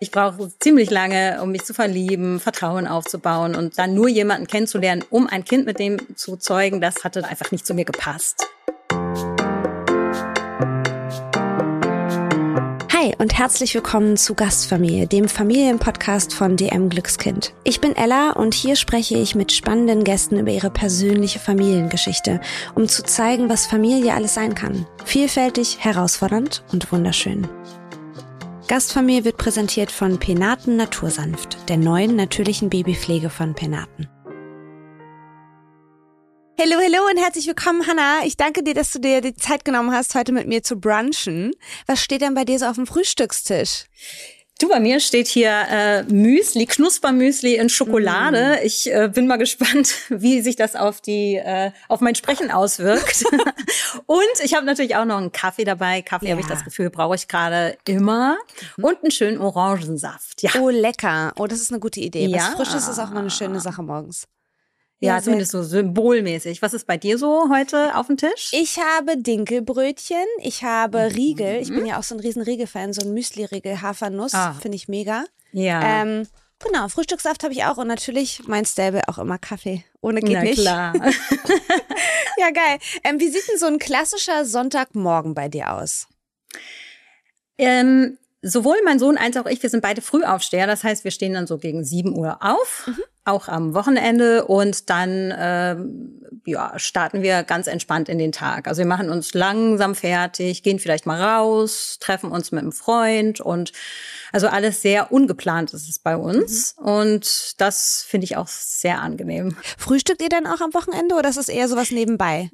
Ich brauche ziemlich lange, um mich zu verlieben, Vertrauen aufzubauen und dann nur jemanden kennenzulernen, um ein Kind mit dem zu zeugen, das hatte einfach nicht zu mir gepasst. Hi und herzlich willkommen zu Gastfamilie, dem Familienpodcast von DM Glückskind. Ich bin Ella und hier spreche ich mit spannenden Gästen über ihre persönliche Familiengeschichte, um zu zeigen, was Familie alles sein kann. Vielfältig, herausfordernd und wunderschön. Gastfamilie wird präsentiert von Penaten Natursanft, der neuen natürlichen Babypflege von Penaten. Hallo, hallo und herzlich willkommen, Hanna. Ich danke dir, dass du dir die Zeit genommen hast, heute mit mir zu brunchen. Was steht denn bei dir so auf dem Frühstückstisch? Du, bei mir steht hier äh, Müsli, Knuspermüsli in Schokolade. Mm. Ich äh, bin mal gespannt, wie sich das auf die äh, auf mein Sprechen auswirkt. und ich habe natürlich auch noch einen Kaffee dabei. Kaffee ja. habe ich das Gefühl, brauche ich gerade immer. Mhm. Und einen schönen Orangensaft. Ja. Oh, lecker. Oh, das ist eine gute Idee. Was ja. Frisches ist auch mal eine schöne Sache morgens. Ja, zumindest so symbolmäßig. Was ist bei dir so heute auf dem Tisch? Ich habe Dinkelbrötchen, ich habe mhm. Riegel. Ich bin ja auch so ein riesen Riegel-Fan, so ein Müsli-Riegel, Hafernuss, ah. finde ich mega. Ja. Ähm, genau, Frühstückssaft habe ich auch und natürlich mein Stable auch immer Kaffee. Ohne geht Na, nicht. klar. ja, geil. Ähm, wie sieht denn so ein klassischer Sonntagmorgen bei dir aus? Ähm, sowohl mein Sohn als auch ich, wir sind beide Frühaufsteher. Das heißt, wir stehen dann so gegen 7 Uhr auf, mhm. Auch am Wochenende. Und dann äh, ja, starten wir ganz entspannt in den Tag. Also wir machen uns langsam fertig, gehen vielleicht mal raus, treffen uns mit einem Freund und also alles sehr ungeplant ist es bei uns. Mhm. Und das finde ich auch sehr angenehm. Frühstückt ihr dann auch am Wochenende oder ist es eher sowas nebenbei?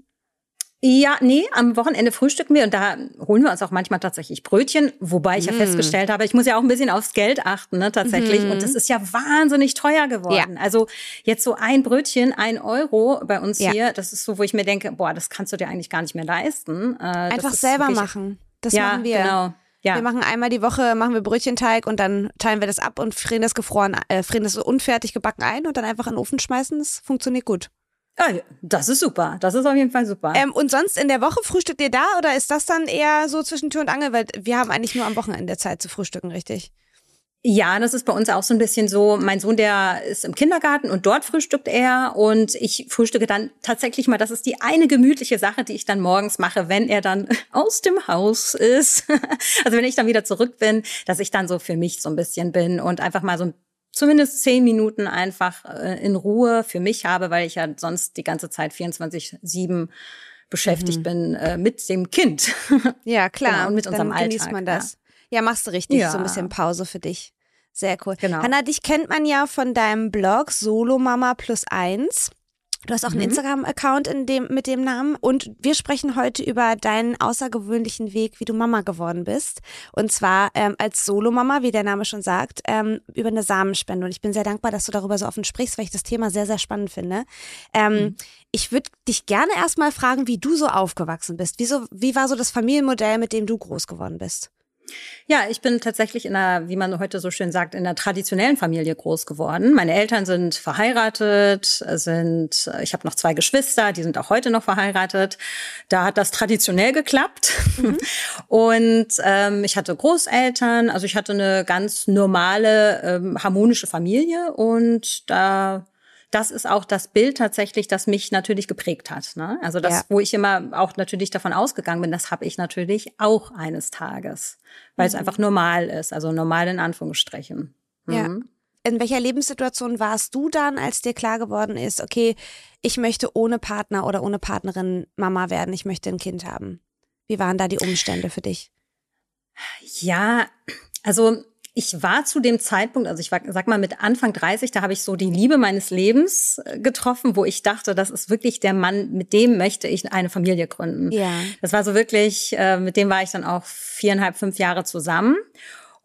Ja, nee, am Wochenende frühstücken wir und da holen wir uns auch manchmal tatsächlich Brötchen, wobei ich mm. ja festgestellt habe, ich muss ja auch ein bisschen aufs Geld achten, ne, tatsächlich. Mm. Und das ist ja wahnsinnig teuer geworden. Ja. Also jetzt so ein Brötchen, ein Euro bei uns ja. hier, das ist so, wo ich mir denke, boah, das kannst du dir eigentlich gar nicht mehr leisten. Äh, Einfach selber wirklich, machen. Das ja, machen wir. Genau. Ja. Wir machen einmal die Woche, machen wir Brötchenteig und dann teilen wir das ab und frieren das gefroren, äh, frieren das so unfertig gebacken ein und dann einfach in den Ofen schmeißen. Das funktioniert gut. Ja, das ist super. Das ist auf jeden Fall super. Ähm, und sonst in der Woche frühstückt ihr da oder ist das dann eher so zwischen Tür und Angel? Weil wir haben eigentlich nur am Wochenende Zeit zu frühstücken, richtig? Ja, das ist bei uns auch so ein bisschen so. Mein Sohn, der ist im Kindergarten und dort frühstückt er und ich frühstücke dann tatsächlich mal. Das ist die eine gemütliche Sache, die ich dann morgens mache, wenn er dann aus dem Haus ist. Also wenn ich dann wieder zurück bin, dass ich dann so für mich so ein bisschen bin und einfach mal so ein zumindest zehn Minuten einfach äh, in Ruhe für mich habe, weil ich ja sonst die ganze Zeit 24-7 beschäftigt mhm. bin äh, mit dem Kind. Ja, klar. genau, und mit unserem Alltag. genießt man das. Ja, ja machst du richtig, ja. so ein bisschen Pause für dich. Sehr cool. Genau. Hanna, dich kennt man ja von deinem Blog Solo Mama plus eins. Du hast auch einen mhm. Instagram-Account in dem, mit dem Namen. Und wir sprechen heute über deinen außergewöhnlichen Weg, wie du Mama geworden bist. Und zwar ähm, als Solomama, wie der Name schon sagt, ähm, über eine Samenspende. Und ich bin sehr dankbar, dass du darüber so offen sprichst, weil ich das Thema sehr, sehr spannend finde. Ähm, mhm. Ich würde dich gerne erstmal fragen, wie du so aufgewachsen bist. Wieso, wie war so das Familienmodell, mit dem du groß geworden bist? Ja, ich bin tatsächlich in einer, wie man heute so schön sagt, in einer traditionellen Familie groß geworden. Meine Eltern sind verheiratet, sind, ich habe noch zwei Geschwister, die sind auch heute noch verheiratet. Da hat das traditionell geklappt. Mhm. Und ähm, ich hatte Großeltern, also ich hatte eine ganz normale, ähm, harmonische Familie und da das ist auch das Bild tatsächlich, das mich natürlich geprägt hat. Ne? Also das, ja. wo ich immer auch natürlich davon ausgegangen bin, das habe ich natürlich auch eines Tages, weil mhm. es einfach normal ist, also normal in Anführungsstrichen. Mhm. Ja. In welcher Lebenssituation warst du dann, als dir klar geworden ist, okay, ich möchte ohne Partner oder ohne Partnerin Mama werden, ich möchte ein Kind haben? Wie waren da die Umstände für dich? Ja, also ich war zu dem Zeitpunkt, also ich war, sag mal mit Anfang 30, da habe ich so die Liebe meines Lebens äh, getroffen, wo ich dachte, das ist wirklich der Mann, mit dem möchte ich eine Familie gründen. Ja. Das war so wirklich, äh, mit dem war ich dann auch viereinhalb, fünf Jahre zusammen.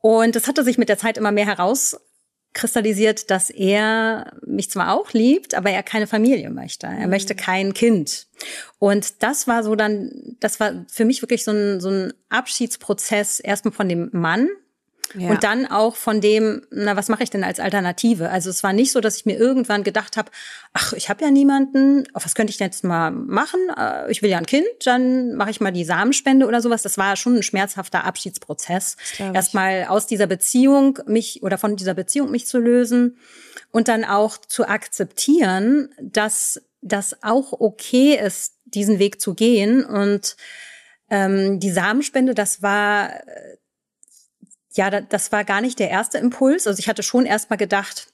Und das hatte sich mit der Zeit immer mehr herauskristallisiert, dass er mich zwar auch liebt, aber er keine Familie möchte. Er mhm. möchte kein Kind. Und das war so dann, das war für mich wirklich so ein, so ein Abschiedsprozess erstmal von dem Mann, Ja. Und dann auch von dem, na, was mache ich denn als Alternative? Also es war nicht so, dass ich mir irgendwann gedacht habe, ach, ich habe ja niemanden, was könnte ich denn jetzt mal machen? Äh, ich will ja ein Kind, dann mache ich mal die Samenspende oder sowas. Das war schon ein schmerzhafter Abschiedsprozess. Erstmal aus dieser Beziehung mich oder von dieser Beziehung mich zu lösen und dann auch zu akzeptieren, dass das auch okay ist, diesen Weg zu gehen und ähm, die Samenspende, das war ja, das war gar nicht der erste Impuls. Also ich hatte schon erst mal gedacht,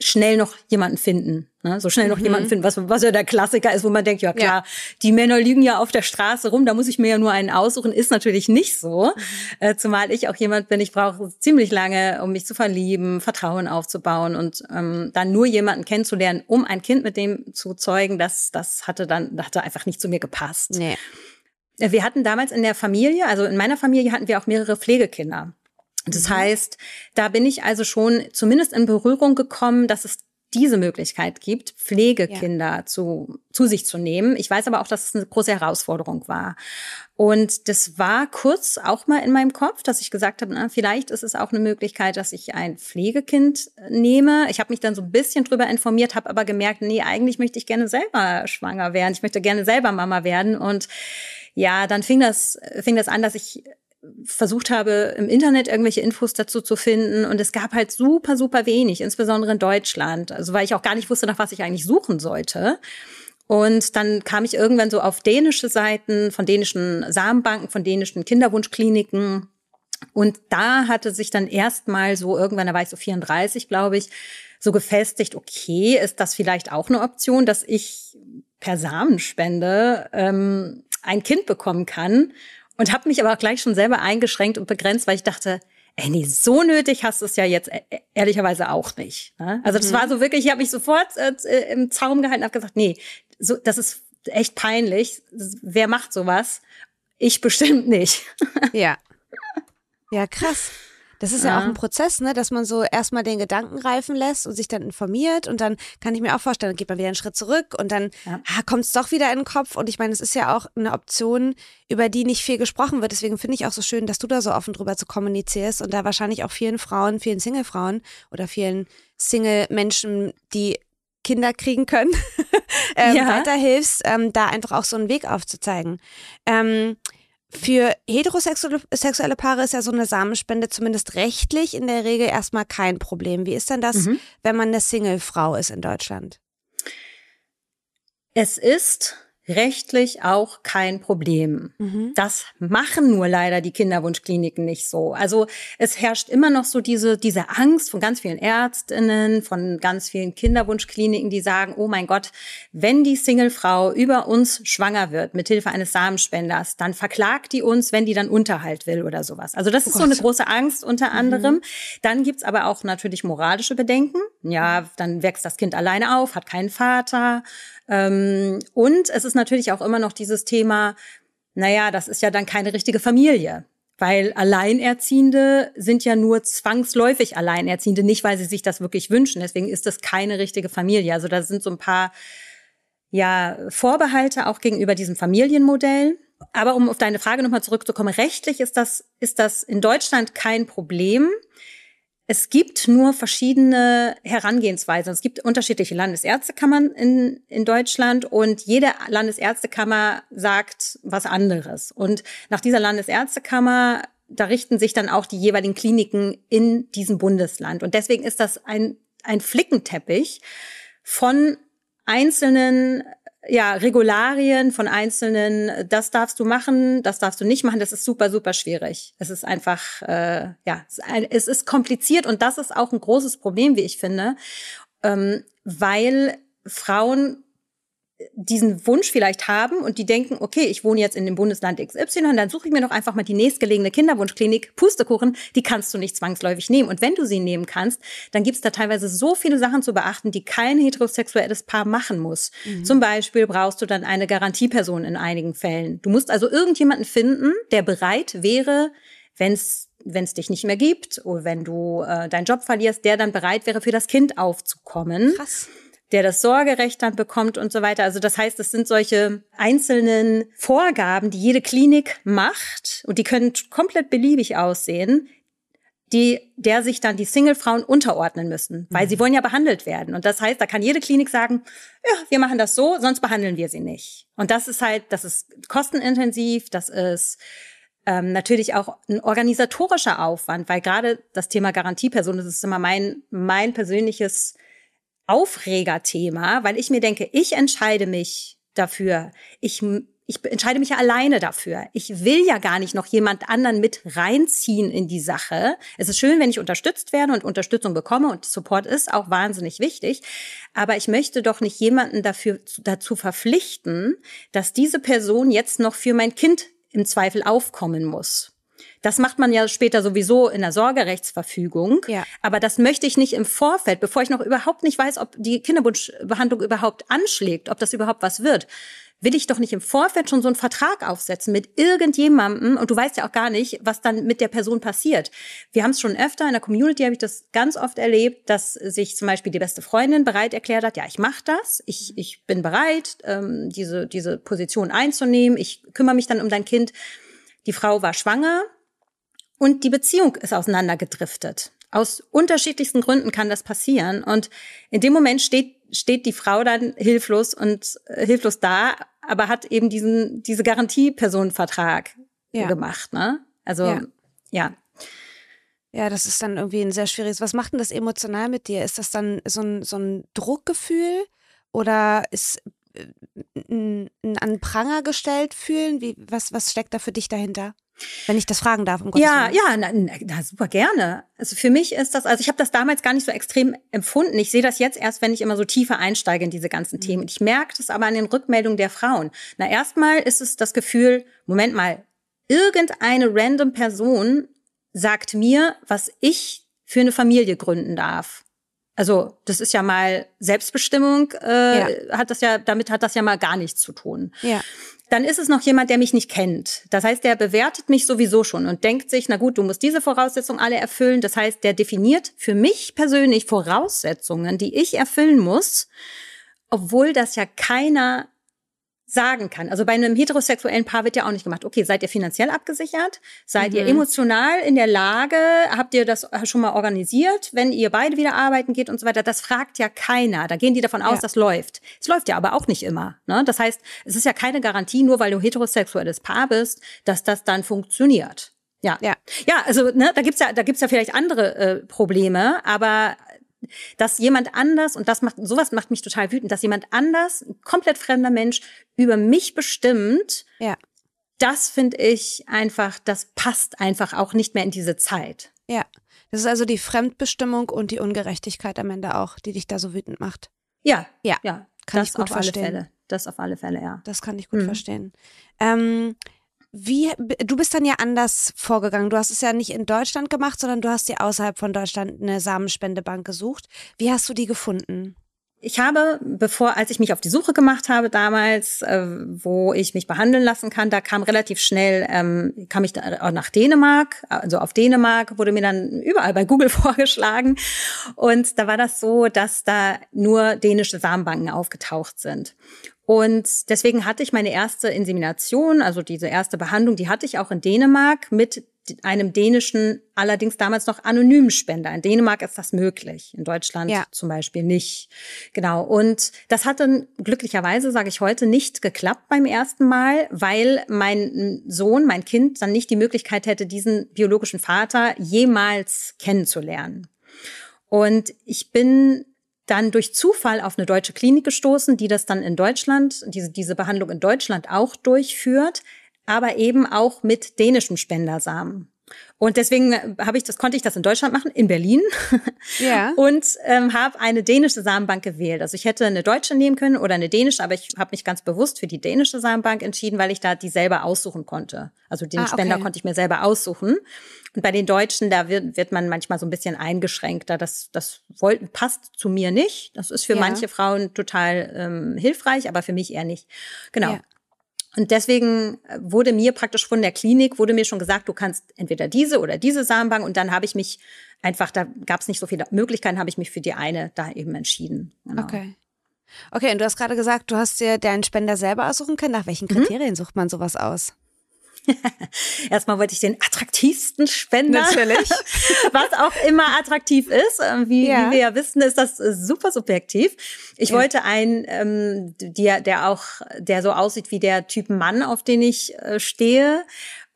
schnell noch jemanden finden. Ne? So schnell noch mhm. jemanden finden, was, was ja der Klassiker ist, wo man denkt, ja klar, ja. die Männer liegen ja auf der Straße rum, da muss ich mir ja nur einen aussuchen, ist natürlich nicht so. Mhm. Äh, zumal ich auch jemand bin, ich brauche ziemlich lange, um mich zu verlieben, Vertrauen aufzubauen und ähm, dann nur jemanden kennenzulernen, um ein Kind mit dem zu zeugen, das, das hatte dann, hatte einfach nicht zu mir gepasst. Nee. Äh, wir hatten damals in der Familie, also in meiner Familie hatten wir auch mehrere Pflegekinder. Das mhm. heißt, da bin ich also schon zumindest in Berührung gekommen, dass es diese Möglichkeit gibt, Pflegekinder ja. zu, zu sich zu nehmen. Ich weiß aber auch, dass es eine große Herausforderung war. Und das war kurz auch mal in meinem Kopf, dass ich gesagt habe, na, vielleicht ist es auch eine Möglichkeit, dass ich ein Pflegekind nehme. Ich habe mich dann so ein bisschen drüber informiert, habe aber gemerkt, nee, eigentlich möchte ich gerne selber schwanger werden. Ich möchte gerne selber Mama werden. Und ja, dann fing das, fing das an, dass ich versucht habe, im Internet irgendwelche Infos dazu zu finden. Und es gab halt super, super wenig, insbesondere in Deutschland. Also weil ich auch gar nicht wusste, nach was ich eigentlich suchen sollte. Und dann kam ich irgendwann so auf dänische Seiten von dänischen Samenbanken, von dänischen Kinderwunschkliniken. Und da hatte sich dann erstmal so, irgendwann, da war ich so 34, glaube ich, so gefestigt, okay, ist das vielleicht auch eine Option, dass ich per Samenspende ähm, ein Kind bekommen kann. Und habe mich aber auch gleich schon selber eingeschränkt und begrenzt, weil ich dachte, ey, nee, so nötig hast du es ja jetzt e-, e ehrlicherweise auch nicht. Ne? Also das mhm. war so wirklich, ich habe mich sofort äh, im Zaum gehalten und habe gesagt, nee, so, das ist echt peinlich. Wer macht sowas? Ich bestimmt nicht. Ja. Ja, krass. Das ist ja. ja. auch ein Prozess, ne, dass man so erstmal den Gedanken reifen lässt und sich dann informiert und dann kann ich mir auch vorstellen, dann geht man wieder einen Schritt zurück und dann ja. ah, kommt es doch wieder in den Kopf und ich meine, es ist ja auch eine Option, über die nicht viel gesprochen wird. Deswegen finde ich auch so schön, dass du da so offen drüber zu kommunizierst und da wahrscheinlich auch vielen Frauen, vielen Single-Frauen oder vielen Single-Menschen, die Kinder kriegen können, ähm, ja. weiterhilfst, ähm, da einfach auch so einen Weg aufzuzeigen. Ähm, für heterosexuelle Paare ist ja so eine Samenspende zumindest rechtlich in der Regel erstmal kein Problem. Wie ist denn das, mhm. wenn man eine Single-Frau ist in Deutschland? Es ist rechtlich auch kein Problem. Mhm. Das machen nur leider die Kinderwunschkliniken nicht so. Also es herrscht immer noch so diese, diese Angst von ganz vielen Ärztinnen, von ganz vielen Kinderwunschkliniken, die sagen, oh mein Gott, wenn die Singlefrau über uns schwanger wird, mit Hilfe eines Samenspenders, dann verklagt die uns, wenn die dann Unterhalt will oder sowas. Also das oh ist Gott. so eine große Angst unter mhm. anderem. Mhm. Dann gibt's aber auch natürlich moralische Bedenken. Ja, dann wächst das Kind alleine auf, hat keinen Vater ähm, und es ist natürlich auch immer noch dieses Thema, naja, das ist ja dann keine richtige Familie. Weil Alleinerziehende sind ja nur zwangsläufig Alleinerziehende, nicht weil sie sich das wirklich wünschen. Deswegen ist das keine richtige Familie. Also da sind so ein paar ja, Vorbehalte auch gegenüber diesem Familienmodell. Aber um auf deine Frage nochmal zurückzukommen, rechtlich ist das, ist das in Deutschland kein Problem. Es gibt nur verschiedene Herangehensweisen. Es gibt unterschiedliche Landesärztekammern in, in Deutschland und jede Landesärztekammer sagt was anderes. Und nach dieser Landesärztekammer, da richten sich dann auch die jeweiligen Kliniken in diesem Bundesland. Und deswegen ist das ein, ein Flickenteppich von einzelnen ja, Regularien von einzelnen, das darfst du machen, das darfst du nicht machen, das ist super, super schwierig. Es ist einfach, äh, ja, es ist kompliziert und das ist auch ein großes Problem, wie ich finde, ähm, weil Frauen diesen Wunsch vielleicht haben und die denken, okay, ich wohne jetzt in dem Bundesland XY, dann suche ich mir doch einfach mal die nächstgelegene Kinderwunschklinik, Pustekuchen, die kannst du nicht zwangsläufig nehmen. Und wenn du sie nehmen kannst, dann gibt's da teilweise so viele Sachen zu beachten, die kein heterosexuelles Paar machen muss. Mhm. Zum Beispiel brauchst du dann eine Garantieperson in einigen Fällen. Du musst also irgendjemanden finden, der bereit wäre, wenn's wenn es dich nicht mehr gibt oder wenn du äh, deinen Job verlierst, der dann bereit wäre, für das Kind aufzukommen. Krass der das Sorgerecht dann bekommt und so weiter. Also das heißt, es sind solche einzelnen Vorgaben, die jede Klinik macht und die können komplett beliebig aussehen. die, der sich dann die Single-Frauen unterordnen müssen, weil mhm. sie wollen ja behandelt werden. Und das heißt, da kann jede Klinik sagen, ja, wir machen das so, sonst behandeln wir sie nicht. Und das ist halt, das ist kostenintensiv, das ist ähm, natürlich auch ein organisatorischer Aufwand, weil gerade das Thema Garantieperson, das ist immer mein, mein persönliches Aufregerthema, weil ich mir denke, ich entscheide mich dafür. Ich ich entscheide mich ja alleine dafür. Ich will ja gar nicht noch jemand anderen mit reinziehen in die Sache. Es ist schön, wenn ich unterstützt werde und Unterstützung bekomme und Support ist auch wahnsinnig wichtig. Aber ich möchte doch nicht jemanden dafür, dazu verpflichten, dass diese Person jetzt noch für mein Kind im Zweifel aufkommen muss. Das macht man ja später sowieso in der Sorgerechtsverfügung. Ja. Aber das möchte ich nicht im Vorfeld, bevor ich noch überhaupt nicht weiß, ob die Kinderwunschbehandlung überhaupt anschlägt, ob das überhaupt was wird will ich doch nicht im Vorfeld schon so einen Vertrag aufsetzen mit irgendjemandem und du weißt ja auch gar nicht, was dann mit der Person passiert. Wir haben es schon öfter in der Community, habe ich das ganz oft erlebt, dass sich zum Beispiel die beste Freundin bereit erklärt hat, ja, ich mache das, ich, ich bin bereit, ähm, diese, diese Position einzunehmen, ich kümmere mich dann um dein Kind. Die Frau war schwanger und die Beziehung ist auseinandergedriftet. Aus unterschiedlichsten Gründen kann das passieren. Und in dem Moment steht, steht die Frau dann hilflos und äh, hilflos da aber hat eben diesen, diese Garantiepersonenvertrag ja. gemacht, ne? Also, ja. ja. Ja, das ist dann irgendwie ein sehr schwieriges. Was macht denn das emotional mit dir? Ist das dann so ein, so ein Druckgefühl oder ist äh, ein, ein an Pranger gestellt fühlen? Wie, was, was steckt da für dich dahinter? Wenn ich das fragen darf. Um ja, ja, na, na, super gerne. Also für mich ist das, also ich habe das damals gar nicht so extrem empfunden. Ich sehe das jetzt erst, wenn ich immer so tiefer einsteige in diese ganzen mhm. Themen. Ich merke das aber an den Rückmeldungen der Frauen. Na, erstmal ist es das Gefühl, Moment mal, irgendeine random Person sagt mir, was ich für eine Familie gründen darf. Also das ist ja mal Selbstbestimmung, äh, ja. hat das ja, damit hat das ja mal gar nichts zu tun. Ja dann ist es noch jemand, der mich nicht kennt. Das heißt, der bewertet mich sowieso schon und denkt sich, na gut, du musst diese Voraussetzungen alle erfüllen. Das heißt, der definiert für mich persönlich Voraussetzungen, die ich erfüllen muss, obwohl das ja keiner sagen kann. Also bei einem heterosexuellen Paar wird ja auch nicht gemacht. Okay, seid ihr finanziell abgesichert? Seid mhm. ihr emotional in der Lage? Habt ihr das schon mal organisiert, wenn ihr beide wieder arbeiten geht und so weiter? Das fragt ja keiner. Da gehen die davon aus, ja. das läuft. Es läuft ja aber auch nicht immer. Ne? Das heißt, es ist ja keine Garantie, nur weil du heterosexuelles Paar bist, dass das dann funktioniert. Ja. ja, ja, also ne, da gibt's ja, da gibt's ja vielleicht andere äh, Probleme, aber dass jemand anders, und das macht, sowas macht mich total wütend, dass jemand anders, ein komplett fremder Mensch, über mich bestimmt, ja. das finde ich einfach, das passt einfach auch nicht mehr in diese Zeit. Ja. Das ist also die Fremdbestimmung und die Ungerechtigkeit am Ende auch, die dich da so wütend macht. Ja, ja, ja. Kann das ich gut auf verstehen. Alle Fälle. Das auf alle Fälle, ja. Das kann ich gut mhm. verstehen. Ähm, wie, du bist dann ja anders vorgegangen. Du hast es ja nicht in Deutschland gemacht, sondern du hast dir außerhalb von Deutschland eine Samenspendebank gesucht. Wie hast du die gefunden? Ich habe, bevor, als ich mich auf die Suche gemacht habe damals, äh, wo ich mich behandeln lassen kann, da kam relativ schnell, ähm, kam ich da nach Dänemark, also auf Dänemark wurde mir dann überall bei Google vorgeschlagen. Und da war das so, dass da nur dänische Samenbanken aufgetaucht sind. Und deswegen hatte ich meine erste Insemination, also diese erste Behandlung, die hatte ich auch in Dänemark mit einem dänischen, allerdings damals noch anonymen Spender. In Dänemark ist das möglich, in Deutschland ja. zum Beispiel nicht. Genau. Und das hat dann glücklicherweise, sage ich heute, nicht geklappt beim ersten Mal, weil mein Sohn, mein Kind, dann nicht die Möglichkeit hätte, diesen biologischen Vater jemals kennenzulernen. Und ich bin dann durch Zufall auf eine deutsche Klinik gestoßen, die das dann in Deutschland, diese, diese Behandlung in Deutschland auch durchführt, aber eben auch mit dänischen Spendersamen. Und deswegen äh, habe ich das, konnte ich das in Deutschland machen, in Berlin. Ja. Und ähm, habe eine dänische Samenbank gewählt. Also ich hätte eine deutsche nehmen können oder eine dänische, aber ich habe mich ganz bewusst für die dänische Samenbank entschieden, weil ich da die selber aussuchen konnte. Also den ah, Spender konnte ich mir selber aussuchen. Und bei den Deutschen, da wird, wird man manchmal so ein bisschen eingeschränkter. Das, das wollt, passt zu mir nicht. Das ist für ja. manche Frauen total ähm, hilfreich, aber für mich eher nicht. Genau. Ja. Und deswegen äh, wurde mir praktisch von der Klinik, wurde mir schon gesagt, du kannst entweder diese oder diese Samenbank. Und dann habe ich mich einfach, da gab es nicht so viele Möglichkeiten, habe ich mich für die eine da eben entschieden. Genau. Okay. Okay, und du hast gerade gesagt, du hast dir deinen Spender selber aussuchen können. Nach welchen mhm. Kriterien mhm. sucht man sowas aus? Erstmal wollte ich den attraktivsten Spender. Natürlich. Was auch immer attraktiv ist. Ähm, wie, ja. wie wir ja wissen, ist das super subjektiv. Ich ja. wollte einen, ähm, der, der auch, der so aussieht wie der Typ Mann, auf den ich äh, stehe.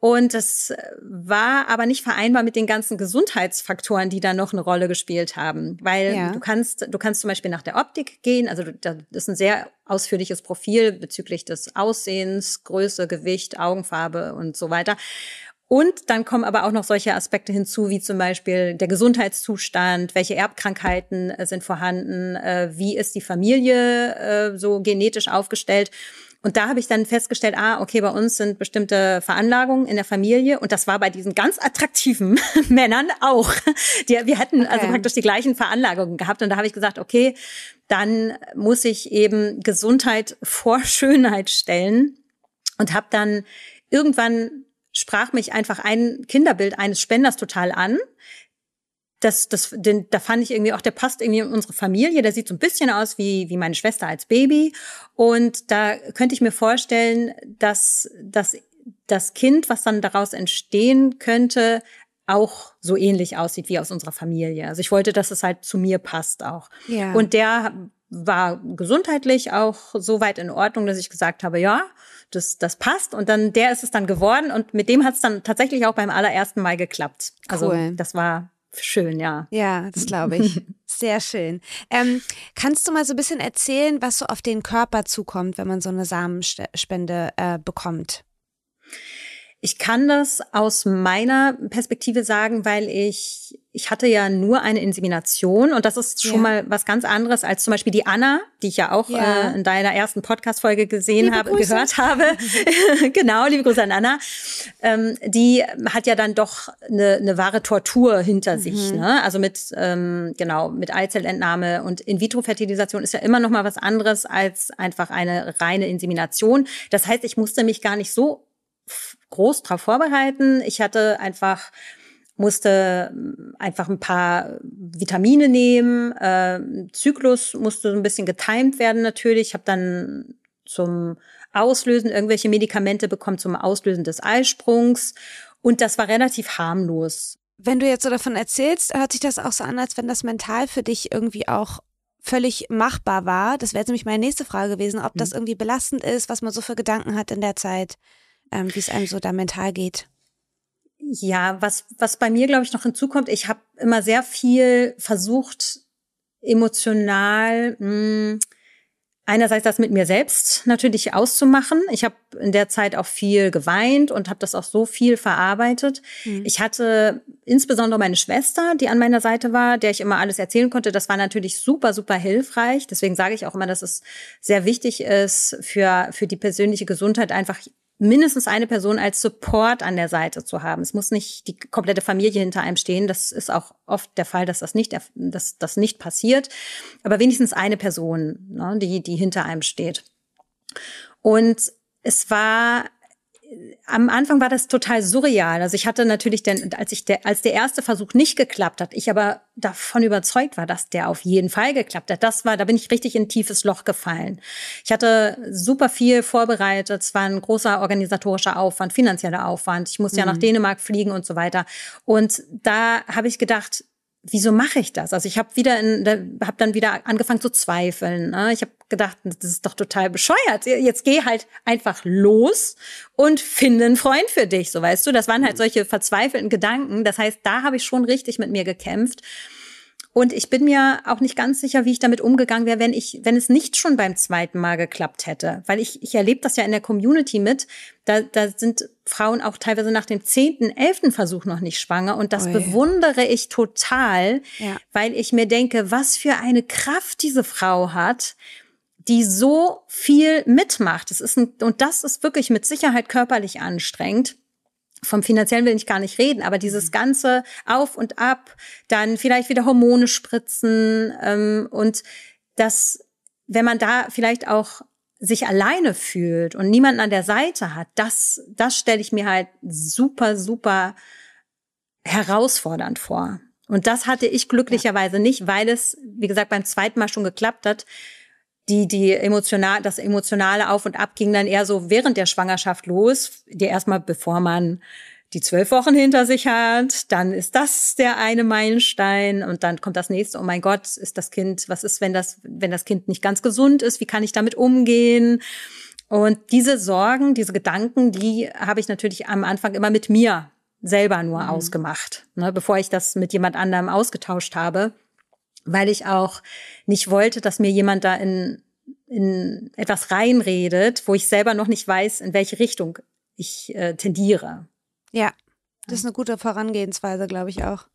Und das war aber nicht vereinbar mit den ganzen Gesundheitsfaktoren, die da noch eine Rolle gespielt haben. Weil ja. du kannst, du kannst zum Beispiel nach der Optik gehen. Also das ist ein sehr ausführliches Profil bezüglich des Aussehens, Größe, Gewicht, Augenfarbe und so weiter. Und dann kommen aber auch noch solche Aspekte hinzu, wie zum Beispiel der Gesundheitszustand, welche Erbkrankheiten äh, sind vorhanden, äh, wie ist die Familie äh, so genetisch aufgestellt. Und da habe ich dann festgestellt, ah, okay, bei uns sind bestimmte Veranlagungen in der Familie und das war bei diesen ganz attraktiven Männern auch. Die, wir hätten also okay. also praktisch die gleichen Veranlagungen gehabt und da habe ich gesagt, okay, dann muss ich eben Gesundheit vor Schönheit stellen und habe dann irgendwann sprach mich einfach ein Kinderbild eines Spenders total an das, das, den, da fand ich irgendwie auch, der passt irgendwie in unsere Familie. Der sieht so ein bisschen aus wie, wie meine Schwester als Baby. Und da könnte ich mir vorstellen, dass, dass das Kind, was dann daraus entstehen könnte, auch so ähnlich aussieht wie aus unserer Familie. Also ich wollte, dass es halt zu mir passt auch. Ja. Und der war gesundheitlich auch so weit in Ordnung, dass ich gesagt habe, ja, das, das passt. Und dann der ist es dann geworden und mit dem hat es dann tatsächlich auch beim allerersten Mal geklappt. Also cool. das war schön, ja. Ja, das glaube ich. Sehr schön. Ähm, kannst du mal so ein bisschen erzählen, was so auf den Körper zukommt, wenn man so eine Samenspende äh, bekommt? Ich kann das aus meiner Perspektive sagen, weil ich, ich hatte ja nur eine Insemination und das ist schon ja. mal was ganz anderes als zum Beispiel die Anna, die ich ja auch ja. Äh, in deiner ersten Podcast-Folge gesehen liebe habe, Grüße. gehört habe. genau, liebe Grüße an Anna. Ähm, die hat ja dann doch eine, eine wahre Tortur hinter mhm. sich. Ne? Also mit, ähm, genau, mit Eizellentnahme und In-vitro-Fertilisation ist ja immer noch mal was anderes als einfach eine reine Insemination. Das heißt, ich musste mich gar nicht so groß darauf vorbereiten. Ich hatte einfach musste einfach ein paar Vitamine nehmen. Äh, Zyklus musste so ein bisschen getimed werden natürlich. Ich habe dann zum Auslösen irgendwelche Medikamente bekommen zum Auslösen des Eisprungs und das war relativ harmlos. Wenn du jetzt so davon erzählst, hört sich das auch so an, als wenn das mental für dich irgendwie auch völlig machbar war. Das wäre jetzt nämlich meine nächste Frage gewesen, ob das mhm. irgendwie belastend ist, was man so für Gedanken hat in der Zeit ähm, wie es einem so da mental geht. Ja, was, was bei mir, glaube ich, noch hinzukommt, ich habe immer sehr viel versucht, emotional mh, hm, einerseits das mit mir selbst natürlich auszumachen. Ich habe in der Zeit auch viel geweint und habe das auch so viel verarbeitet. Mhm. Ich hatte insbesondere meine Schwester, die an meiner Seite war, der ich immer alles erzählen konnte. Das war natürlich super, super hilfreich. Deswegen sage ich auch immer, dass es sehr wichtig ist für, für die persönliche Gesundheit einfach mindestens eine Person als Support an der Seite zu haben. Es muss nicht die komplette Familie hinter einem stehen. Das ist auch oft der Fall, dass das nicht, dass das nicht passiert. Aber wenigstens eine Person, ne, die, die hinter einem steht. Und es war am Anfang war das total surreal. Also ich hatte natürlich, den, als ich der, als der erste Versuch nicht geklappt hat, ich aber davon überzeugt war, dass der auf jeden Fall geklappt hat. Das war, da bin ich richtig in ein tiefes Loch gefallen. Ich hatte super viel vorbereitet. Es war ein großer organisatorischer Aufwand, finanzieller Aufwand. Ich musste mhm. ja nach mhm. Dänemark fliegen und so weiter. Und da habe ich gedacht, wieso mache ich das? Also ich habe wieder in, habe dann wieder angefangen zu zweifeln. Ne? Ich habe gedacht, das ist doch total bescheuert. Jetzt geh halt einfach los und finde einen Freund für dich, so weißt du. Das waren halt mhm. solche verzweifelten Gedanken. Das heißt, da habe ich schon richtig mit mir gekämpft. Und ich bin mir auch nicht ganz sicher, wie ich damit umgegangen wäre, wenn ich, wenn es nicht schon beim zweiten Mal geklappt hätte. Weil ich, ich erlebe das ja in der Community mit. Da, da sind Frauen auch teilweise nach dem zehnten, elften Versuch noch nicht schwanger. Und das Ui. bewundere ich total, ja. weil ich mir denke, was für eine Kraft diese Frau hat, die so viel mitmacht. Das ist ein, und das ist wirklich mit Sicherheit körperlich anstrengend. Vom finanziellen will ich gar nicht reden, aber dieses mhm. ganze Auf und Ab, dann vielleicht wieder Hormone spritzen ähm, und das, wenn man da vielleicht auch sich alleine fühlt und niemanden an der Seite hat, das, das stelle ich mir halt super, super herausfordernd vor. Und das hatte ich glücklicherweise nicht, weil es, wie gesagt, beim zweiten Mal schon geklappt hat die, die emotional, das emotionale Auf und Ab ging dann eher so während der Schwangerschaft los, die erstmal, bevor man die zwölf Wochen hinter sich hat, dann ist das der eine Meilenstein und dann kommt das nächste, oh mein Gott, ist das Kind, was ist, wenn das, wenn das Kind nicht ganz gesund ist, wie kann ich damit umgehen? Und diese Sorgen, diese Gedanken, die habe ich natürlich am Anfang immer mit mir selber nur mhm. ausgemacht, ne, bevor ich das mit jemand anderem ausgetauscht habe, weil ich auch nicht wollte, dass mir jemand da in, in etwas reinredet, wo ich selber noch nicht weiß, in welche Richtung ich äh, tendiere. Ja, das ist eine gute Vorangehensweise, glaube ich auch.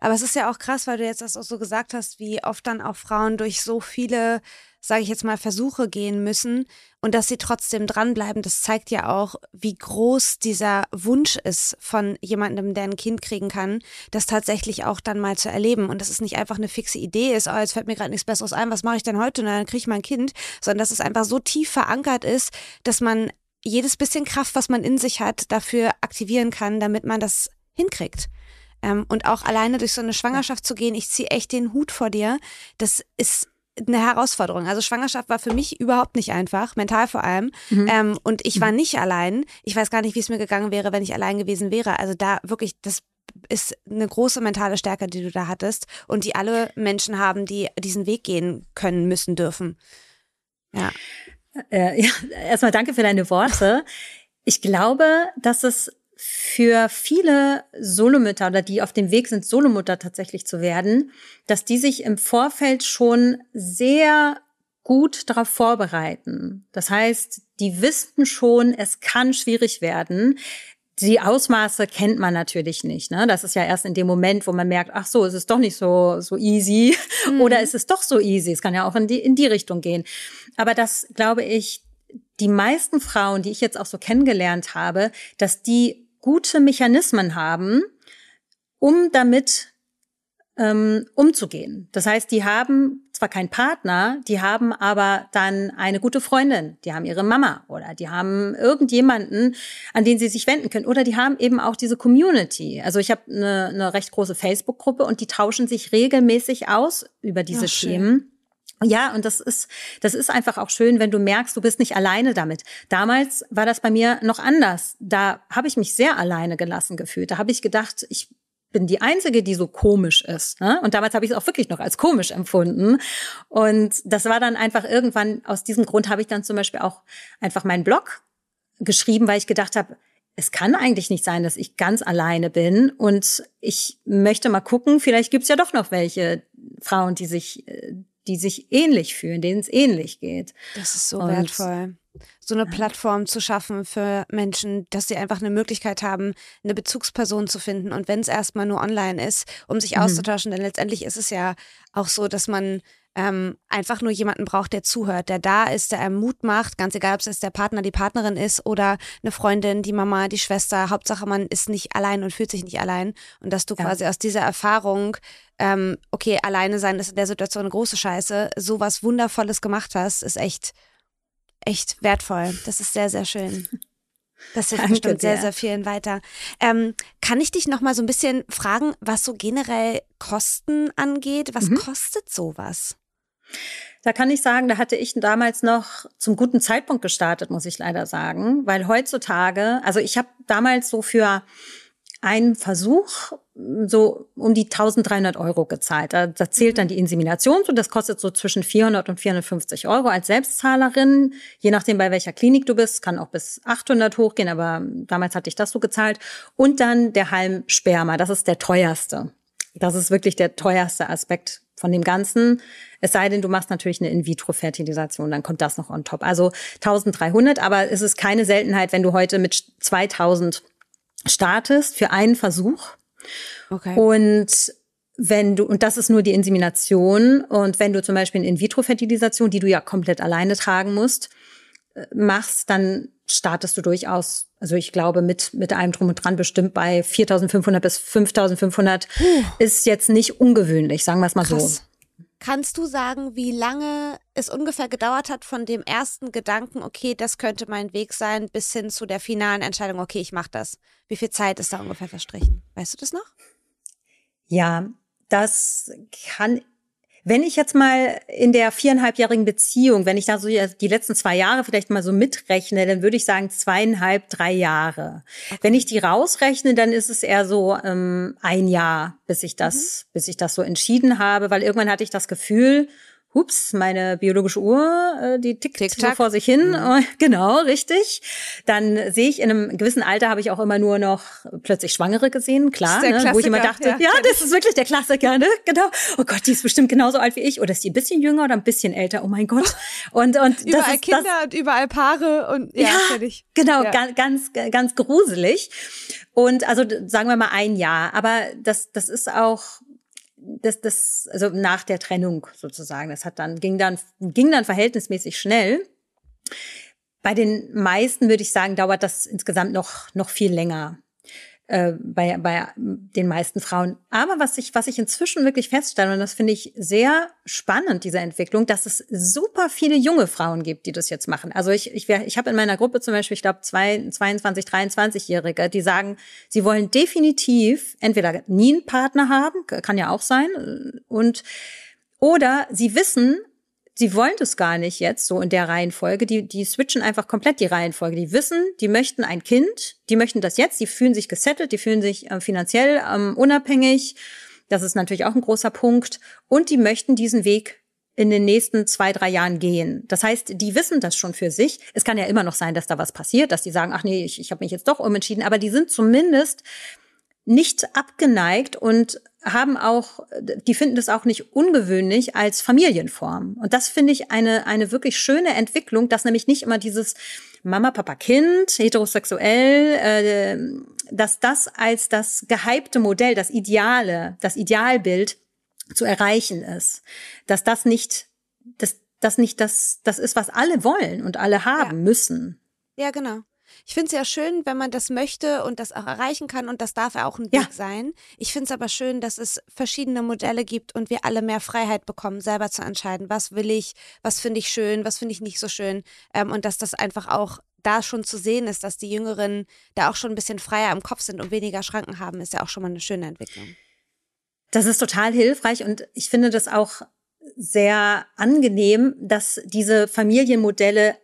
Aber es ist ja auch krass, weil du jetzt das auch so gesagt hast, wie oft dann auch Frauen durch so viele, sage ich jetzt mal, Versuche gehen müssen und dass sie trotzdem dranbleiben. Das zeigt ja auch, wie groß dieser Wunsch ist von jemandem, der ein Kind kriegen kann, das tatsächlich auch dann mal zu erleben. Und dass es nicht einfach eine fixe Idee ist, oh, jetzt fällt mir gerade nichts Besseres ein, was mache ich denn heute? Und dann kriege ich mein Kind, sondern dass es einfach so tief verankert ist, dass man jedes bisschen Kraft, was man in sich hat, dafür aktivieren kann, damit man das hinkriegt. Ähm, und auch alleine durch so eine Schwangerschaft zu gehen, ich ziehe echt den Hut vor dir. Das ist eine Herausforderung. Also Schwangerschaft war für mich überhaupt nicht einfach, mental vor allem. Mhm. Ähm, und ich war mhm. nicht allein. Ich weiß gar nicht, wie es mir gegangen wäre, wenn ich allein gewesen wäre. Also da wirklich, das ist eine große mentale Stärke, die du da hattest und die alle Menschen haben, die diesen Weg gehen können, müssen, dürfen. Ja. Äh, ja, erstmal danke für deine Worte. Ich glaube, dass es für viele Solomütter oder die auf dem Weg sind, Solomutter tatsächlich zu werden, dass die sich im Vorfeld schon sehr gut darauf vorbereiten. Das heißt, die wissen schon, es kann schwierig werden. Die Ausmaße kennt man natürlich nicht. Ne? Das ist ja erst in dem Moment, wo man merkt, ach so, es ist doch nicht so, so easy. Mhm. Oder es ist doch so easy. Es kann ja auch in die, in die Richtung gehen. Aber das, glaube ich, die meisten Frauen, die ich jetzt auch so kennengelernt habe, dass die gute Mechanismen haben, um damit ähm, umzugehen. Das heißt, die haben zwar keinen Partner, die haben aber dann eine gute Freundin, die haben ihre Mama oder die haben irgendjemanden, an den sie sich wenden können oder die haben eben auch diese Community. Also ich habe eine, eine recht große Facebook-Gruppe und die tauschen sich regelmäßig aus über diese Ach, Themen. Ja, und das ist, das ist einfach auch schön, wenn du merkst, du bist nicht alleine damit. Damals war das bei mir noch anders. Da habe ich mich sehr alleine gelassen gefühlt. Da habe ich gedacht, ich bin die Einzige, die so komisch ist. Ne? Und damals habe ich es auch wirklich noch als komisch empfunden. Und das war dann einfach irgendwann, aus diesem Grund habe ich dann zum Beispiel auch einfach meinen Blog geschrieben, weil ich gedacht habe, es kann eigentlich nicht sein, dass ich ganz alleine bin. Und ich möchte mal gucken, vielleicht gibt's ja doch noch welche Frauen, die sich äh, die sich ähnlich fühlen, denen es ähnlich geht. Das ist so und, wertvoll. So eine Plattform zu schaffen für Menschen, dass sie einfach eine Möglichkeit haben, eine Bezugsperson zu finden. Und wenn es erstmal nur online ist, um sich mhm. auszutauschen, denn letztendlich ist es ja auch so, dass man ähm, einfach nur jemanden braucht, der zuhört, der da ist, der einem Mut macht, ganz egal, ob es der Partner, die Partnerin ist oder eine Freundin, die Mama, die Schwester. Hauptsache, man ist nicht allein und fühlt sich nicht allein. Und dass du ja. quasi aus dieser Erfahrung, ähm, okay, alleine sein ist in der Situation eine große Scheiße, sowas Wundervolles gemacht hast, ist echt, echt wertvoll. Das ist sehr, sehr schön. Das hilft Danke bestimmt sehr, sehr vielen weiter. Ähm, kann ich dich noch mal so ein bisschen fragen, was so generell Kosten angeht? Was mhm. kostet sowas? Da kann ich sagen, da hatte ich damals noch zum guten Zeitpunkt gestartet, muss ich leider sagen, weil heutzutage, also ich habe damals so für einen Versuch so um die 1300 Euro gezahlt. Da, da zählt dann die Insemination so, das kostet so zwischen 400 und 450 Euro als Selbstzahlerin, je nachdem bei welcher Klinik du bist, kann auch bis 800 hochgehen, aber damals hatte ich das so gezahlt. Und dann der Halm Sperma, das ist der teuerste. Das ist wirklich der teuerste Aspekt von dem Ganzen. Es sei denn, du machst natürlich eine In-vitro-Fertilisation, dann kommt das noch on top. Also 1300, aber es ist keine Seltenheit, wenn du heute mit 2000 startest für einen Versuch. Okay. Und wenn du, und das ist nur die Insemination, und wenn du zum Beispiel eine In-vitro-Fertilisation, die du ja komplett alleine tragen musst, äh, machst, dann startest du durchaus, also ich glaube, mit, mit einem Drum und Dran bestimmt bei 4.500 bis 5.500 ist jetzt nicht ungewöhnlich, sagen wir es mal Krass. so. Kannst du sagen, wie lange es ungefähr gedauert hat von dem ersten Gedanken, okay, das könnte mein Weg sein, bis hin zu der finalen Entscheidung, okay, ich mache das? Wie viel Zeit ist da ungefähr verstrichen? Weißt du das noch? Ja, das kann Wenn ich jetzt mal in der viereinhalbjährigen Beziehung, wenn ich da so die letzten zwei Jahre vielleicht mal so mitrechne, dann würde ich sagen zweieinhalb, drei Jahre. Okay. Wenn ich die rausrechne, dann ist es eher so ähm, ein Jahr, bis ich das, mhm. bis ich das so entschieden habe, weil irgendwann hatte ich das Gefühl, hups, meine biologische Uhr, äh, die tickt Tick so vor sich hin. Mhm. Genau, richtig. Dann sehe ich in einem gewissen Alter habe ich auch immer nur noch plötzlich Schwangere gesehen, klar, ne, wo ich immer dachte, ja, ja das ist wirklich der Klassiker, ne? Genau. Oh Gott, die ist bestimmt genauso alt wie ich oder ist die ein bisschen jünger oder ein bisschen älter? Oh mein Gott. Und und überall ist, Kinder das, und überall Paare und ja, ja genau, ja. ganz ganz ganz gruselig. Und also sagen wir mal ein Jahr, aber das das ist auch das, das, also nach der Trennung sozusagen. Das hat dann, ging dann, ging dann verhältnismäßig schnell. Bei den meisten würde ich sagen, dauert das insgesamt noch, noch viel länger äh, bei, bei den meisten Frauen. Aber was ich, was ich inzwischen wirklich feststelle, und das finde ich sehr spannend, diese Entwicklung, dass es super viele junge Frauen gibt, die das jetzt machen. Also ich, ich, ich habe in meiner Gruppe zum Beispiel, ich glaube, zwei, 22, 23-Jährige, die sagen, sie wollen definitiv entweder nie einen Partner haben, kann ja auch sein, und oder sie wissen, sie wollen das gar nicht jetzt so in der Reihenfolge. Die, die switchen einfach komplett die Reihenfolge. Die wissen, die möchten ein Kind, die möchten das jetzt, die fühlen sich gesettelt, die fühlen sich äh, finanziell ähm, unabhängig. Das ist natürlich auch ein großer Punkt. Und die möchten diesen Weg in den nächsten zwei, drei Jahren gehen. Das heißt, die wissen das schon für sich. Es kann ja immer noch sein, dass da was passiert, dass die sagen, ach nee, ich, ich habe mich jetzt doch umentschieden, aber die sind zumindest nicht abgeneigt und haben auch, die finden das auch nicht ungewöhnlich als Familienform. Und das finde ich eine, eine wirklich schöne Entwicklung, dass nämlich nicht immer dieses Mama, Papa, Kind, heterosexuell, äh, dass das als das gehypte Modell, das Ideale, das Idealbild zu erreichen ist. Dass das nicht, dass das nicht das, das ist, was alle wollen und alle haben ja. müssen. Ja, genau. Ich finde es ja schön, wenn man das möchte und das auch erreichen kann und das darf ja auch ein ja. Weg sein. Ich finde es aber schön, dass es verschiedene Modelle gibt und wir alle mehr Freiheit bekommen, selber zu entscheiden, was will ich, was finde ich schön, was finde ich nicht so schön ähm, und dass das einfach auch da schon zu sehen ist, dass die Jüngeren da auch schon ein bisschen freier im Kopf sind und weniger Schranken haben, ist ja auch schon mal eine schöne Entwicklung. Das ist total hilfreich und ich finde das auch sehr angenehm, dass diese Familienmodelle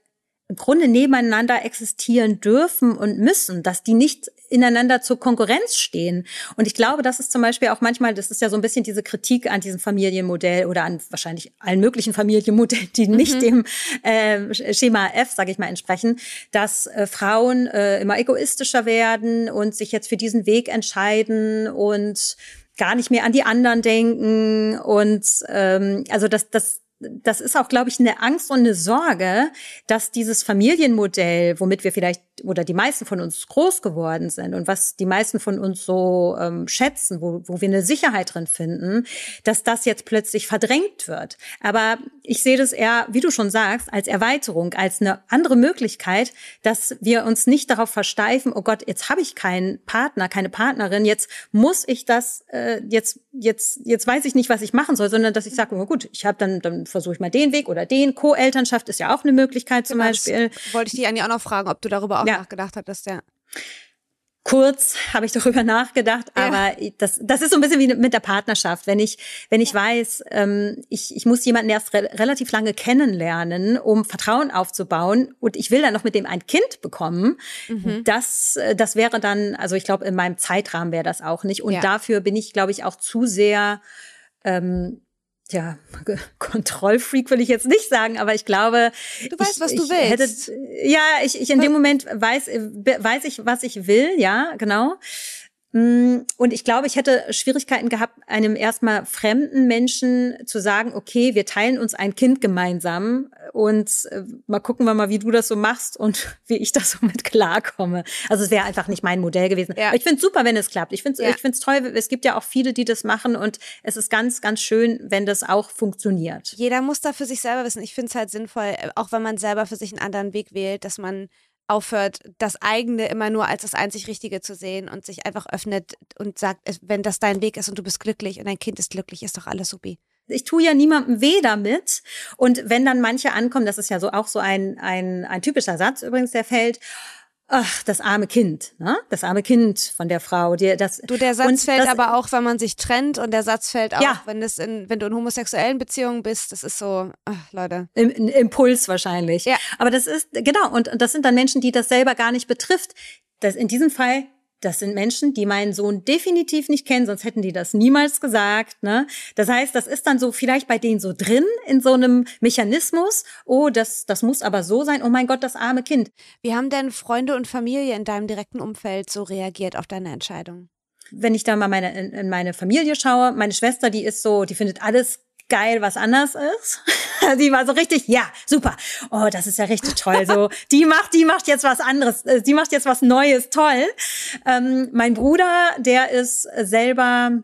im Grunde nebeneinander existieren dürfen und müssen, dass die nicht ineinander zur Konkurrenz stehen. Und ich glaube, das ist zum Beispiel auch manchmal, das ist ja so ein bisschen diese Kritik an diesem Familienmodell oder an wahrscheinlich allen möglichen Familienmodellen, die mhm. nicht dem äh, Schema F, sage ich mal, entsprechen, dass äh, Frauen äh, immer egoistischer werden und sich jetzt für diesen Weg entscheiden und gar nicht mehr an die anderen denken und ähm, also das das das ist auch, glaube ich, eine Angst und eine Sorge, dass dieses Familienmodell, womit wir vielleicht oder die meisten von uns groß geworden sind und was die meisten von uns so ähm, schätzen, wo, wo wir eine Sicherheit drin finden, dass das jetzt plötzlich verdrängt wird. Aber ich sehe das eher, wie du schon sagst, als Erweiterung, als eine andere Möglichkeit, dass wir uns nicht darauf versteifen, oh Gott, jetzt habe ich keinen Partner, keine Partnerin, jetzt muss ich das, äh, jetzt, jetzt, jetzt weiß ich nicht, was ich machen soll, sondern dass ich sage, oh gut, ich habe dann, dann versuche ich mal den Weg oder den. Co-Elternschaft ist ja auch eine Möglichkeit zum genau, Beispiel. Wollte ich dich eigentlich auch noch fragen, ob du darüber auch ja. Nachgedacht hattest, ja. Kurz habe ich darüber nachgedacht, ja. aber das, das ist so ein bisschen wie mit der Partnerschaft. Wenn ich, wenn ich ja. weiß, ähm, ich, ich muss jemanden erst re relativ lange kennenlernen, um Vertrauen aufzubauen und ich will dann noch mit dem ein Kind bekommen, mhm. das, äh, das wäre dann, also ich glaube, in meinem Zeitrahmen wäre das auch nicht. Und ja. dafür bin ich, glaube ich, auch zu sehr ähm, ja, Kontrollfreak will ich jetzt nicht sagen, aber ich glaube, du weißt, ich, was du willst. Hätte, ja, ich, ich in dem Moment weiß, weiß ich, was ich will, ja, genau. Mm, und ich glaube, ich hätte Schwierigkeiten gehabt, einem erstmal fremden Menschen zu sagen, okay, wir teilen uns ein Kind gemeinsam und äh, mal gucken wir mal, wie du das so machst und wie ich das so mit klarkomme. Also es wäre einfach nicht mein Modell gewesen. Ja. Ich finde es super, wenn es klappt. Ich finde es ja. ich find's toll. Es gibt ja auch viele, die das machen und es ist ganz, ganz schön, wenn das auch funktioniert. Jeder muss da für sich selber wissen. Ich finde es halt sinnvoll, auch wenn man selber für sich einen anderen Weg wählt, dass man aufhört, das eigene immer nur als das einzig Richtige zu sehen und sich einfach öffnet und sagt, wenn das dein Weg ist und du bist glücklich und dein Kind ist glücklich, ist doch alles supi. Ich tue ja niemandem weh damit. Und wenn dann manche ankommen, das ist ja so auch so ein, ein, ein typischer Satz übrigens, der fällt, ach, das arme Kind, ne? Das arme Kind von der Frau. Die, das, du, der Satz fällt das, aber auch, wenn man sich trennt und der Satz fällt auch, ja. wenn, das in, wenn du in homosexuellen Beziehungen bist. Das ist so, ach, Leute. Im, Impuls wahrscheinlich. Ja. Aber das ist, genau, und, und das sind dann Menschen, die das selber gar nicht betrifft. Das, in diesem Fall das sind Menschen, die meinen Sohn definitiv nicht kennen, sonst hätten die das niemals gesagt. Ne? Das heißt, das ist dann so vielleicht bei denen so drin in so einem Mechanismus. Oh, das, das muss aber so sein. Oh mein Gott, das arme Kind. Wie haben denn Freunde und Familie in deinem direkten Umfeld so reagiert auf deine Entscheidung? Wenn ich da mal meine, in, in meine Familie schaue, meine Schwester, die ist so, die findet alles geil, was anders ist. die war so richtig, ja, super. Oh, das ist ja richtig toll. So, die macht, die macht jetzt was anderes. Äh, die macht jetzt was Neues, toll. Ähm, mein Bruder, der ist selber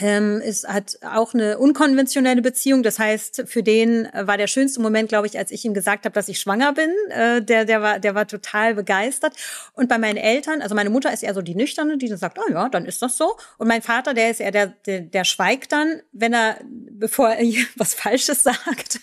ähm, ist, hat auch eine unkonventionelle Beziehung. Das heißt, für den war der schönste Moment, glaube ich, als ich ihm gesagt habe, dass ich schwanger bin. Äh, der, der, war, der war total begeistert. Und bei meinen Eltern, also meine Mutter ist eher so die Nüchterne, die dann sagt, oh ja, dann ist das so. Und mein Vater, der ist eher der, der, der schweigt dann, wenn er, bevor er was Falsches sagt.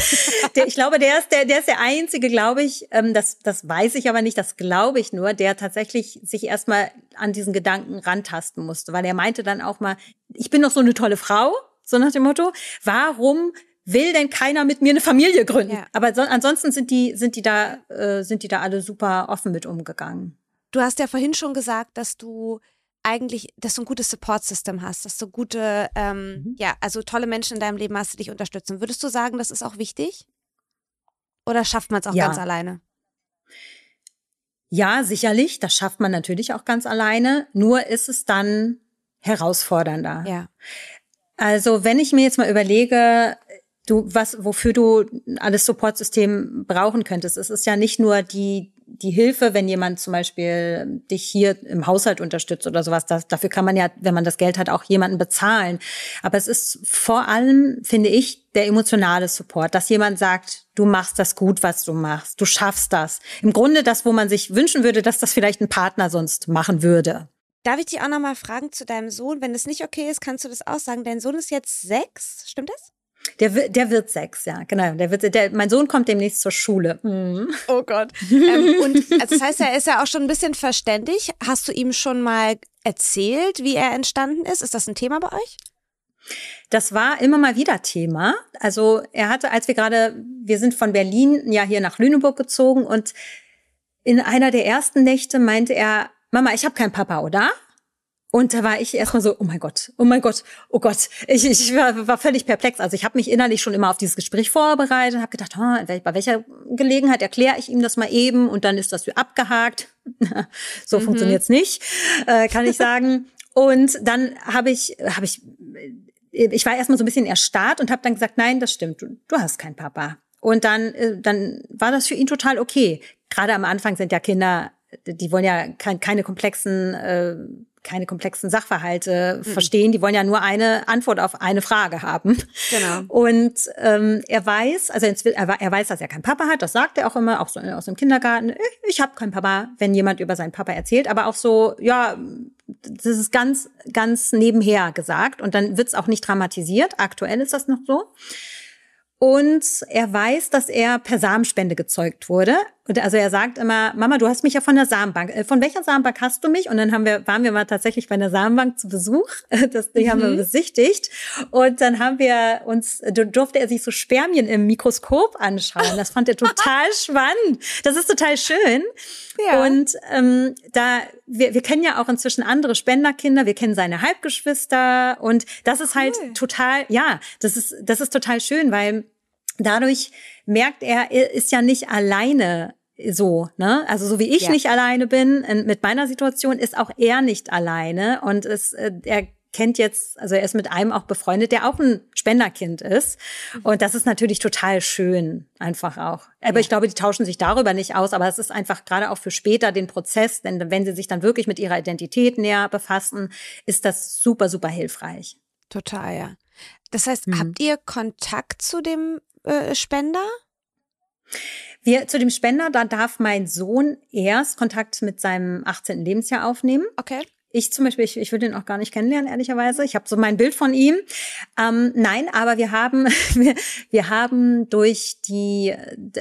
der, ich glaube, der ist der, der ist der Einzige, glaube ich, ähm, das, das weiß ich aber nicht, das glaube ich nur, der tatsächlich sich erstmal an diesen Gedanken rantasten musste, weil er meinte dann auch mal, ich bin doch so eine tolle Frau, so nach dem Motto, warum will denn keiner mit mir eine Familie gründen? Ja. Aber so, ansonsten sind die, sind die da, äh, sind die da alle super offen mit umgegangen. Du hast ja vorhin schon gesagt, dass du eigentlich, dass du ein gutes Support-System hast, dass du gute, ähm, mhm. ja, also tolle Menschen in deinem Leben hast, die dich unterstützen. Würdest du sagen, das ist auch wichtig? Oder schafft man es auch ja. ganz alleine? Ja, sicherlich. Das schafft man natürlich auch ganz alleine. Nur ist es dann herausfordernder. Ja. Also wenn ich mir jetzt mal überlege, du was wofür du alles Supportsystem brauchen könntest, es ist ja nicht nur die die Hilfe, wenn jemand zum Beispiel dich hier im Haushalt unterstützt oder sowas, das, dafür kann man ja, wenn man das Geld hat, auch jemanden bezahlen. Aber es ist vor allem, finde ich, der emotionale Support, dass jemand sagt, du machst das gut, was du machst, du schaffst das. Im Grunde das, wo man sich wünschen würde, dass das vielleicht ein Partner sonst machen würde. Darf ich dich auch nochmal fragen zu deinem Sohn? Wenn es nicht okay ist, kannst du das auch sagen. Dein Sohn ist jetzt sechs, stimmt das? Der, der wird sechs, ja, genau. Der wird, der, mein Sohn kommt demnächst zur Schule. Mhm. Oh Gott. ähm, und also das heißt, er ist ja auch schon ein bisschen verständig. Hast du ihm schon mal erzählt, wie er entstanden ist? Ist das ein Thema bei euch? Das war immer mal wieder Thema. Also er hatte, als wir gerade, wir sind von Berlin ja hier nach Lüneburg gezogen und in einer der ersten Nächte meinte er, Mama, ich habe keinen Papa, oder? Und da war ich erstmal so, oh mein Gott, oh mein Gott, oh Gott. Ich, ich war, war völlig perplex. Also ich habe mich innerlich schon immer auf dieses Gespräch vorbereitet und habe gedacht, oh, bei welcher Gelegenheit erkläre ich ihm das mal eben und dann ist das für abgehakt. so mhm. funktioniert's nicht, äh, kann ich sagen. und dann habe ich, habe ich, ich war erstmal so ein bisschen erstarrt und habe dann gesagt, nein, das stimmt, du, du hast keinen Papa. Und dann, äh, dann war das für ihn total okay. Gerade am Anfang sind ja Kinder die wollen ja keine komplexen äh, keine komplexen Sachverhalte mhm. verstehen. Die wollen ja nur eine Antwort auf eine Frage haben. Genau. Und ähm, er weiß, also er weiß, dass er keinen Papa hat. Das sagt er auch immer, auch so aus dem Kindergarten. Ich, ich habe keinen Papa, wenn jemand über seinen Papa erzählt. Aber auch so, ja, das ist ganz, ganz nebenher gesagt. Und dann wird's auch nicht dramatisiert. Aktuell ist das noch so. Und er weiß, dass er per Samenspende gezeugt wurde. Und also er sagt immer, Mama, du hast mich ja von der Samenbank. Äh, von welcher Samenbank hast du mich? Und dann haben wir, waren wir mal tatsächlich bei der Samenbank zu Besuch. Das, die mhm. haben wir mhm. besichtigt. Und dann haben wir uns, durfte er sich so Spermien im Mikroskop anschauen. Das fand er total spannend. Das ist total schön. Ja. Und ähm, da, wir, wir kennen ja auch inzwischen andere Spenderkinder. Wir kennen seine Halbgeschwister. Und das ist halt cool. total, ja, das ist, das ist total schön, weil dadurch merkt er, er ist ja nicht alleine so, ne? Also so wie ich ja. nicht alleine bin mit meiner Situation, ist auch er nicht alleine und es, äh, er kennt jetzt, also er ist mit einem auch befreundet, der auch ein Spenderkind ist. Und das ist natürlich total schön, einfach auch. Aber ja. ich glaube, die tauschen sich darüber nicht aus, aber es ist einfach gerade auch für später den Prozess, denn wenn sie sich dann wirklich mit ihrer Identität näher befassen, ist das super, super hilfreich. Total, ja. Das heißt, mhm. habt ihr Kontakt zu dem äh, Spender? Wir, zu dem Spender, da darf mein Sohn erst Kontakt mit seinem 18. Lebensjahr aufnehmen. Okay. Ich zum Beispiel, ich, ich würde ihn auch gar nicht kennenlernen, ehrlicherweise. Ich habe so mein Bild von ihm. Ähm, nein, aber wir haben, wir, wir haben durch die,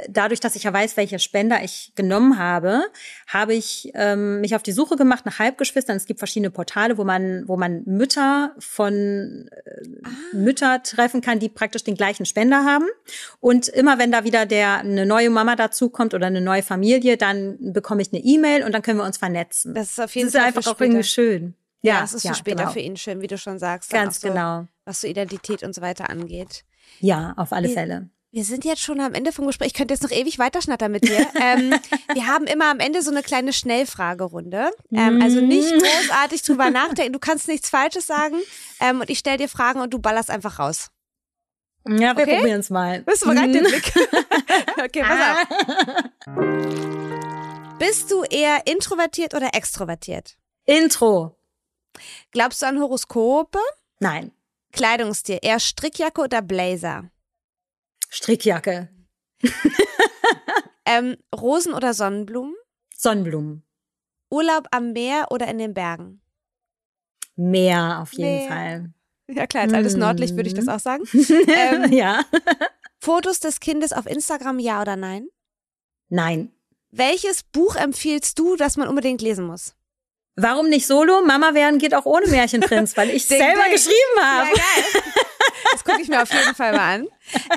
dadurch, dass ich ja weiß, welche Spender ich genommen habe, habe ich ähm, mich auf die Suche gemacht nach Halbgeschwistern. Es gibt verschiedene Portale, wo man, wo man Mütter von äh, ah. Mütter treffen kann, die praktisch den gleichen Spender haben. Und immer wenn da wieder der eine neue Mama dazukommt oder eine neue Familie, dann bekomme ich eine E-Mail und dann können wir uns vernetzen. Das ist auf jeden Fall einfach auch irgendwie schön schön. Ja, es ist ja, für später genau. für ihn schön, wie du schon sagst. Ganz so, genau. Was so Identität und so weiter angeht. Ja, auf alle wir, Fälle. Wir sind jetzt schon am Ende vom Gespräch. Ich könnte jetzt noch ewig weiterschnattern mit dir. ähm, wir haben immer am Ende so eine kleine Schnellfragerunde. Ähm, also nicht mm. großartig drüber nachdenken. Du kannst nichts Falsches sagen. Ähm, und ich stelle dir Fragen und du ballerst einfach raus. Ja, wir okay? probieren es mal. Bist du bereit, den mhm. Blick? okay, pass auf. Bist du eher introvertiert oder extrovertiert? Intro. Glaubst du an Horoskope? Nein. Kleidungsstil, eher Strickjacke oder Blazer? Strickjacke. ähm, Rosen oder Sonnenblumen? Sonnenblumen. Urlaub am Meer oder in den Bergen? Meer auf jeden Meer. Fall. Ja klar, als altes Nordlicht würde ich das auch sagen. ähm, ja. Fotos des Kindes auf Instagram, ja oder nein? Nein. Welches Buch empfiehlst du, das man unbedingt lesen muss? Warum nicht solo? Mama werden geht auch ohne Märchenprinz, weil ich ding, selber ding. geschrieben habe. Ja, geil. Das gucke ich mir auf jeden Fall mal an.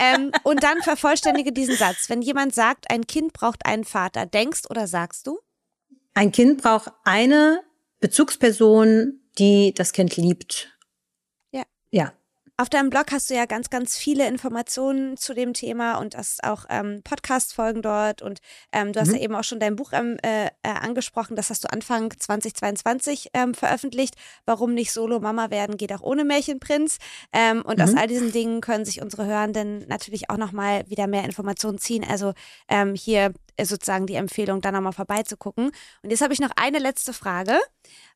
Ähm, und dann vervollständige diesen Satz. Wenn jemand sagt, ein Kind braucht einen Vater, denkst oder sagst du? Ein Kind braucht eine Bezugsperson, die das Kind liebt. Auf deinem Blog hast du ja ganz, ganz viele Informationen zu dem Thema und hast auch ähm, Podcast-Folgen dort und ähm, du hast mhm. ja eben auch schon dein Buch ähm, äh, äh, angesprochen, das hast du Anfang 2022 ähm, veröffentlicht. Warum nicht Solo-Mama werden, geht auch ohne Märchenprinz. Ähm, und mhm. aus all diesen Dingen können sich unsere Hörenden natürlich auch nochmal wieder mehr Informationen ziehen. Also ähm, hier sozusagen die Empfehlung, da nochmal vorbeizugucken. Und jetzt habe ich noch eine letzte Frage.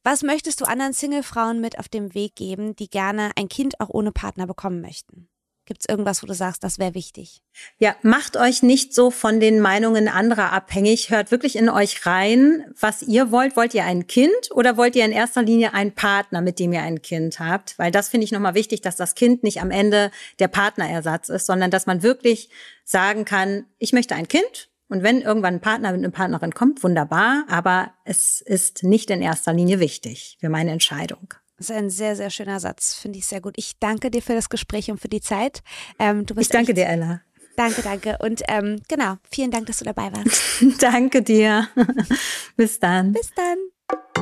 Was möchtest du anderen Single-Frauen mit auf dem Weg geben, die gerne ein Kind auch ohne Partner bekommen möchten? Gibt es irgendwas, wo du sagst, das wäre wichtig? Ja, macht euch nicht so von den Meinungen anderer abhängig. Hört wirklich in euch rein, was ihr wollt. Wollt ihr ein Kind oder wollt ihr in erster Linie einen Partner, mit dem ihr ein Kind habt? Weil das finde ich nochmal wichtig, dass das Kind nicht am Ende der Partnerersatz ist, sondern dass man wirklich sagen kann, ich möchte ein Kind und wenn irgendwann ein Partner mit einer Partnerin kommt, wunderbar, aber es ist nicht in erster Linie wichtig für meine Entscheidung. Das ist ein sehr, sehr schöner Satz, finde ich sehr gut. Ich danke dir für das Gespräch und für die Zeit. Ähm, ich danke dir, Ella. Danke, danke. Und ähm, genau, vielen Dank, dass du dabei warst. danke dir. Bis dann. Bis dann.